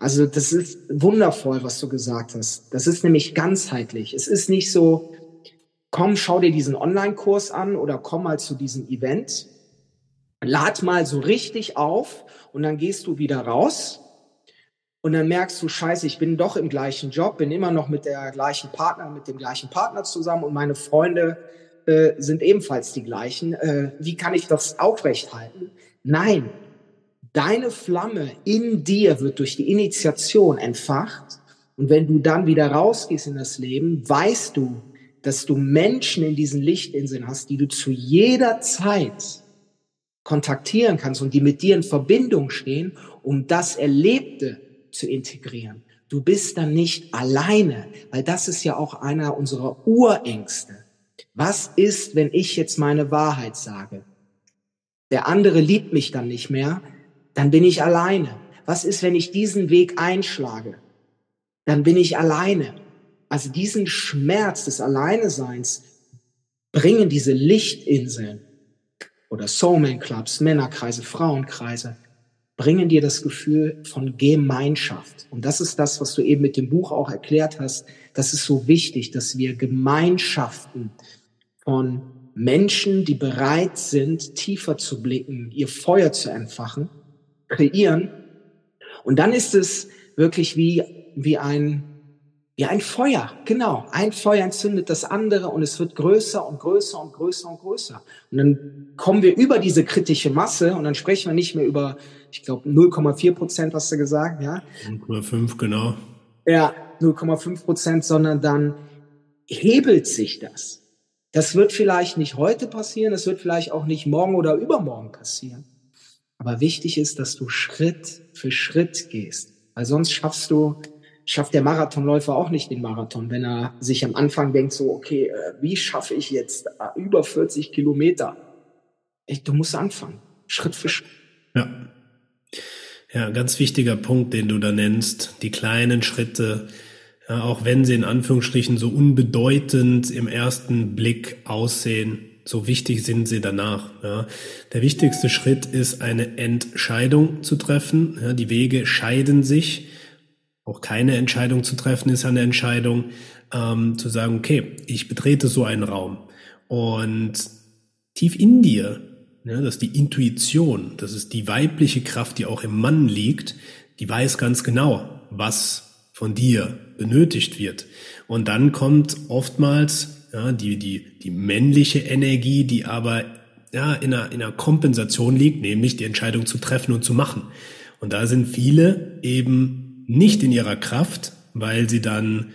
Also das ist wundervoll, was du gesagt hast. Das ist nämlich ganzheitlich. Es ist nicht so, komm, schau dir diesen Online-Kurs an oder komm mal zu diesem Event. Lad mal so richtig auf und dann gehst du wieder raus und dann merkst du, scheiße, ich bin doch im gleichen Job, bin immer noch mit der gleichen Partner, mit dem gleichen Partner zusammen und meine Freunde äh, sind ebenfalls die gleichen. Äh, wie kann ich das aufrechthalten? Nein, deine Flamme in dir wird durch die Initiation entfacht und wenn du dann wieder rausgehst in das Leben, weißt du, dass du Menschen in diesen Lichtinseln hast, die du zu jeder Zeit kontaktieren kannst und die mit dir in Verbindung stehen, um das Erlebte zu integrieren. Du bist dann nicht alleine, weil das ist ja auch einer unserer Urängste. Was ist, wenn ich jetzt meine Wahrheit sage? Der andere liebt mich dann nicht mehr, dann bin ich alleine. Was ist, wenn ich diesen Weg einschlage? Dann bin ich alleine. Also diesen Schmerz des Alleineseins bringen diese Lichtinseln oder Soulman Clubs, Männerkreise, Frauenkreise, bringen dir das Gefühl von Gemeinschaft. Und das ist das, was du eben mit dem Buch auch erklärt hast. Das ist so wichtig, dass wir Gemeinschaften von Menschen, die bereit sind, tiefer zu blicken, ihr Feuer zu entfachen, kreieren. Und dann ist es wirklich wie, wie ein, wie ein Feuer. Genau. Ein Feuer entzündet das andere und es wird größer und größer und größer und größer. Und dann kommen wir über diese kritische Masse und dann sprechen wir nicht mehr über ich glaube 0,4 Prozent hast du gesagt, ja? 0,5 genau. Ja, 0,5 Prozent, sondern dann hebelt sich das. Das wird vielleicht nicht heute passieren, das wird vielleicht auch nicht morgen oder übermorgen passieren. Aber wichtig ist, dass du Schritt für Schritt gehst, weil sonst schaffst du, schafft der Marathonläufer auch nicht den Marathon, wenn er sich am Anfang denkt so, okay, äh, wie schaffe ich jetzt äh, über 40 Kilometer? Du musst anfangen, Schritt für Schritt. Ja. Ja, ganz wichtiger Punkt, den du da nennst, die kleinen Schritte, ja, auch wenn sie in Anführungsstrichen so unbedeutend im ersten Blick aussehen, so wichtig sind sie danach. Ja. Der wichtigste Schritt ist eine Entscheidung zu treffen. Ja, die Wege scheiden sich. Auch keine Entscheidung zu treffen ist eine Entscheidung, ähm, zu sagen, okay, ich betrete so einen Raum. Und tief in dir ja, dass die Intuition, das ist die weibliche Kraft, die auch im Mann liegt, die weiß ganz genau, was von dir benötigt wird. Und dann kommt oftmals ja, die, die, die männliche Energie, die aber ja, in einer, in einer Kompensation liegt, nämlich die Entscheidung zu treffen und zu machen. Und da sind viele eben nicht in ihrer Kraft, weil sie dann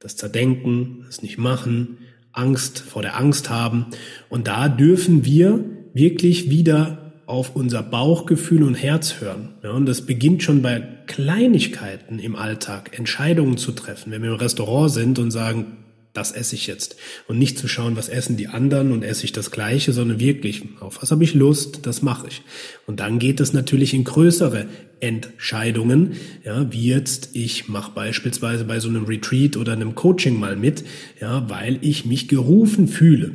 das Zerdenken, das nicht machen, Angst vor der Angst haben. Und da dürfen wir wirklich wieder auf unser Bauchgefühl und Herz hören. Ja, und das beginnt schon bei Kleinigkeiten im Alltag, Entscheidungen zu treffen. Wenn wir im Restaurant sind und sagen, das esse ich jetzt. Und nicht zu schauen, was essen die anderen und esse ich das Gleiche, sondern wirklich, auf was habe ich Lust, das mache ich. Und dann geht es natürlich in größere Entscheidungen, ja, wie jetzt, ich mache beispielsweise bei so einem Retreat oder einem Coaching mal mit, ja, weil ich mich gerufen fühle.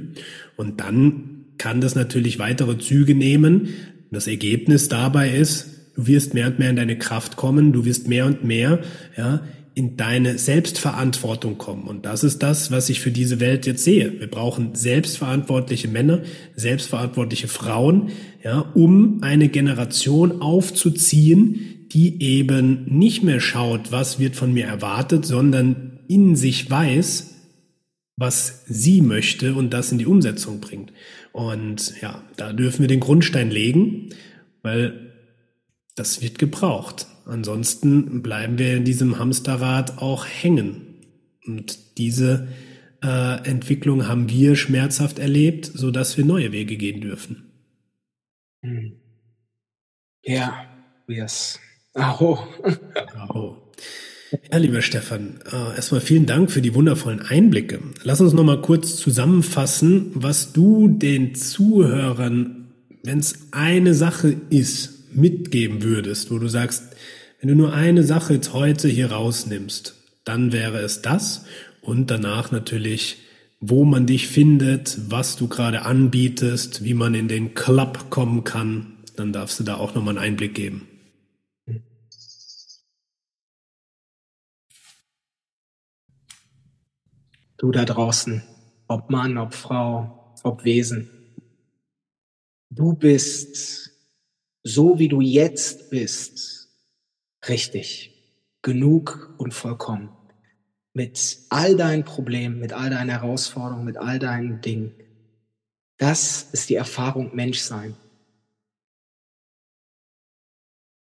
Und dann kann das natürlich weitere Züge nehmen. Das Ergebnis dabei ist, du wirst mehr und mehr in deine Kraft kommen, du wirst mehr und mehr, ja, in deine Selbstverantwortung kommen. Und das ist das, was ich für diese Welt jetzt sehe. Wir brauchen selbstverantwortliche Männer, selbstverantwortliche Frauen, ja, um eine Generation aufzuziehen, die eben nicht mehr schaut, was wird von mir erwartet, sondern in sich weiß, was sie möchte und das in die Umsetzung bringt. Und ja, da dürfen wir den Grundstein legen, weil das wird gebraucht. Ansonsten bleiben wir in diesem Hamsterrad auch hängen. Und diese äh, Entwicklung haben wir schmerzhaft erlebt, so dass wir neue Wege gehen dürfen. Hm. Ja, yes. Aho. Aho. Ja, lieber Stefan, äh, erstmal vielen Dank für die wundervollen Einblicke. Lass uns noch mal kurz zusammenfassen, was du den Zuhörern, wenn es eine Sache ist, mitgeben würdest, wo du sagst, wenn du nur eine Sache jetzt heute hier rausnimmst, dann wäre es das und danach natürlich, wo man dich findet, was du gerade anbietest, wie man in den Club kommen kann, dann darfst du da auch noch mal einen Einblick geben. Du da draußen, ob Mann, ob Frau, ob Wesen. Du bist so, wie du jetzt bist, richtig, genug und vollkommen. Mit all deinen Problemen, mit all deinen Herausforderungen, mit all deinen Dingen. Das ist die Erfahrung Menschsein.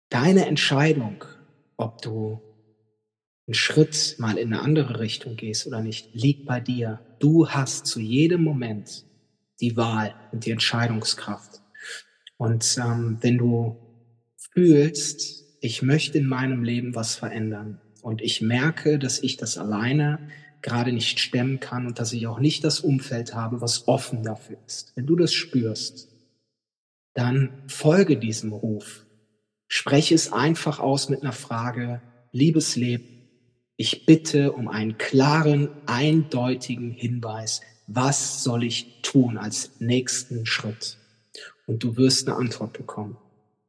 Deine Entscheidung, ob du einen Schritt mal in eine andere Richtung gehst oder nicht, liegt bei dir. Du hast zu jedem Moment die Wahl und die Entscheidungskraft. Und ähm, wenn du fühlst, ich möchte in meinem Leben was verändern und ich merke, dass ich das alleine gerade nicht stemmen kann und dass ich auch nicht das Umfeld habe, was offen dafür ist. Wenn du das spürst, dann folge diesem Ruf. Spreche es einfach aus mit einer Frage, liebes Leben, ich bitte um einen klaren, eindeutigen Hinweis. Was soll ich tun als nächsten Schritt? Und du wirst eine Antwort bekommen.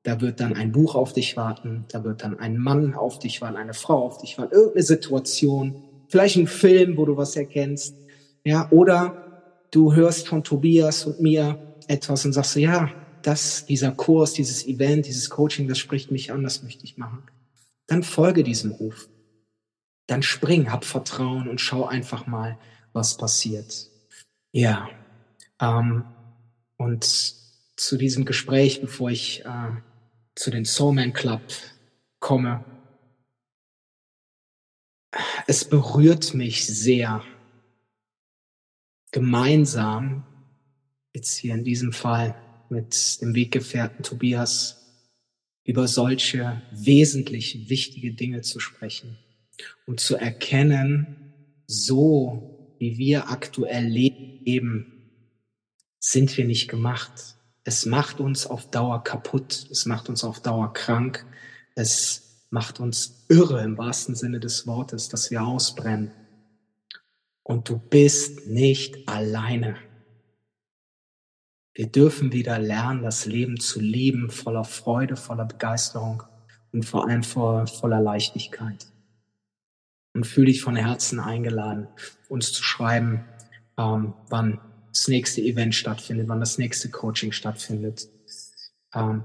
Da wird dann ein Buch auf dich warten, da wird dann ein Mann auf dich warten, eine Frau auf dich warten, irgendeine Situation, vielleicht ein Film, wo du was erkennst, ja, oder du hörst von Tobias und mir etwas und sagst, ja, das, dieser Kurs, dieses Event, dieses Coaching, das spricht mich an, das möchte ich machen. Dann folge diesem Ruf dann spring, hab Vertrauen und schau einfach mal, was passiert. Ja, ähm, und zu diesem Gespräch, bevor ich äh, zu den Soulman Club komme, es berührt mich sehr, gemeinsam, jetzt hier in diesem Fall mit dem Weggefährten Tobias, über solche wesentlich wichtige Dinge zu sprechen um zu erkennen, so wie wir aktuell leben, sind wir nicht gemacht. Es macht uns auf Dauer kaputt, es macht uns auf Dauer krank, es macht uns irre im wahrsten Sinne des Wortes, dass wir ausbrennen. Und du bist nicht alleine. Wir dürfen wieder lernen, das Leben zu lieben, voller Freude, voller Begeisterung und vor allem voller Leichtigkeit und fühle dich von Herzen eingeladen, uns zu schreiben, ähm, wann das nächste Event stattfindet, wann das nächste Coaching stattfindet. Ähm,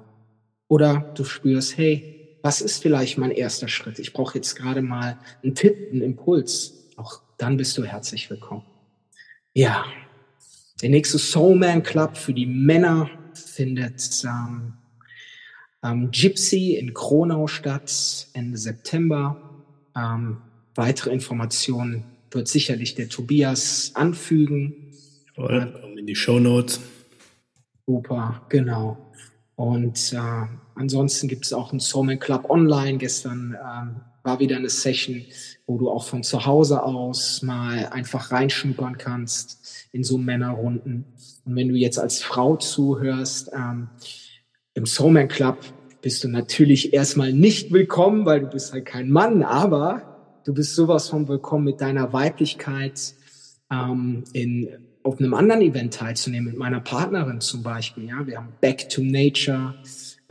oder du spürst, hey, was ist vielleicht mein erster Schritt? Ich brauche jetzt gerade mal einen Tipp, einen Impuls. Auch dann bist du herzlich willkommen. Ja, Der nächste Soulman Club für die Männer findet ähm, ähm, Gypsy in Kronau statt Ende September. Ähm, weitere Informationen wird sicherlich der Tobias anfügen. Kommen in die Show Notes. Super, genau. Und äh, ansonsten gibt es auch einen Soulman Club online. Gestern ähm, war wieder eine Session, wo du auch von zu Hause aus mal einfach reinschnuppern kannst in so Männerrunden. Und wenn du jetzt als Frau zuhörst, ähm, im Soulman Club bist du natürlich erstmal nicht willkommen, weil du bist halt kein Mann, aber du bist sowas von willkommen mit deiner Weiblichkeit ähm, in auf einem anderen Event teilzunehmen, mit meiner Partnerin zum Beispiel. Ja, wir haben Back to Nature,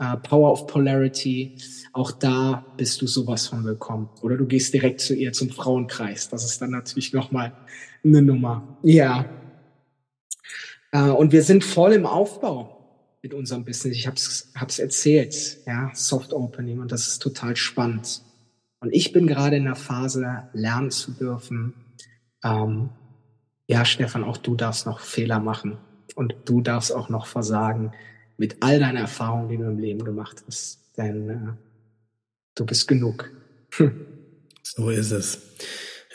uh, Power of Polarity. Auch da bist du sowas von willkommen. Oder du gehst direkt zu ihr zum Frauenkreis. Das ist dann natürlich nochmal eine Nummer. Ja. Uh, und wir sind voll im Aufbau mit unserem Business. Ich habe es erzählt, ja, Soft Opening und das ist total spannend. Und ich bin gerade in der Phase, lernen zu dürfen, ähm, ja, Stefan, auch du darfst noch Fehler machen und du darfst auch noch versagen mit all deiner Erfahrung, die du im Leben gemacht hast. Denn äh, du bist genug. Hm. So ist es.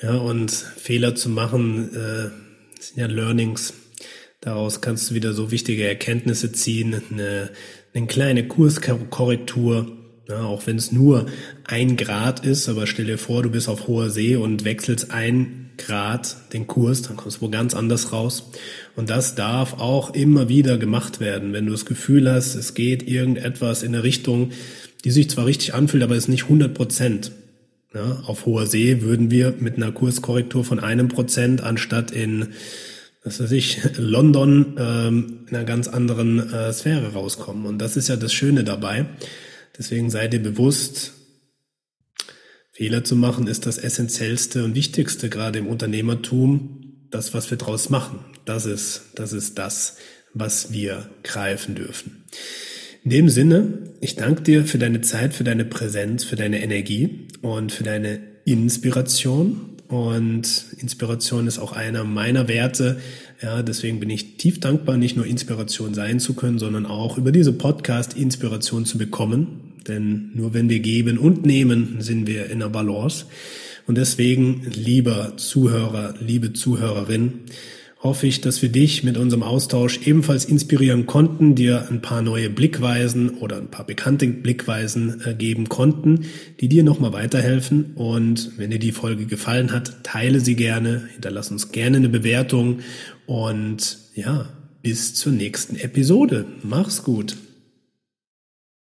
Ja, und Fehler zu machen, äh, sind ja Learnings. Daraus kannst du wieder so wichtige Erkenntnisse ziehen, eine, eine kleine Kurskorrektur, ja, auch wenn es nur ein Grad ist, aber stell dir vor, du bist auf hoher See und wechselst ein Grad den Kurs, dann kommst du wo ganz anders raus. Und das darf auch immer wieder gemacht werden, wenn du das Gefühl hast, es geht irgendetwas in eine Richtung, die sich zwar richtig anfühlt, aber ist nicht 100 Prozent. Ja, auf hoher See würden wir mit einer Kurskorrektur von einem Prozent anstatt in, was weiß ich, London ähm, in einer ganz anderen äh, Sphäre rauskommen. Und das ist ja das Schöne dabei. Deswegen sei dir bewusst, Fehler zu machen ist das Essentiellste und Wichtigste gerade im Unternehmertum. Das, was wir draus machen, das ist, das ist das, was wir greifen dürfen. In dem Sinne, ich danke dir für deine Zeit, für deine Präsenz, für deine Energie und für deine Inspiration. Und Inspiration ist auch einer meiner Werte. Ja, deswegen bin ich tief dankbar, nicht nur Inspiration sein zu können, sondern auch über diese Podcast Inspiration zu bekommen. Denn nur wenn wir geben und nehmen, sind wir in der Balance. Und deswegen, lieber Zuhörer, liebe Zuhörerin, hoffe ich, dass wir dich mit unserem Austausch ebenfalls inspirieren konnten, dir ein paar neue Blickweisen oder ein paar bekannte Blickweisen äh, geben konnten, die dir nochmal weiterhelfen. Und wenn dir die Folge gefallen hat, teile sie gerne, hinterlass uns gerne eine Bewertung und ja, bis zur nächsten Episode. Mach's gut.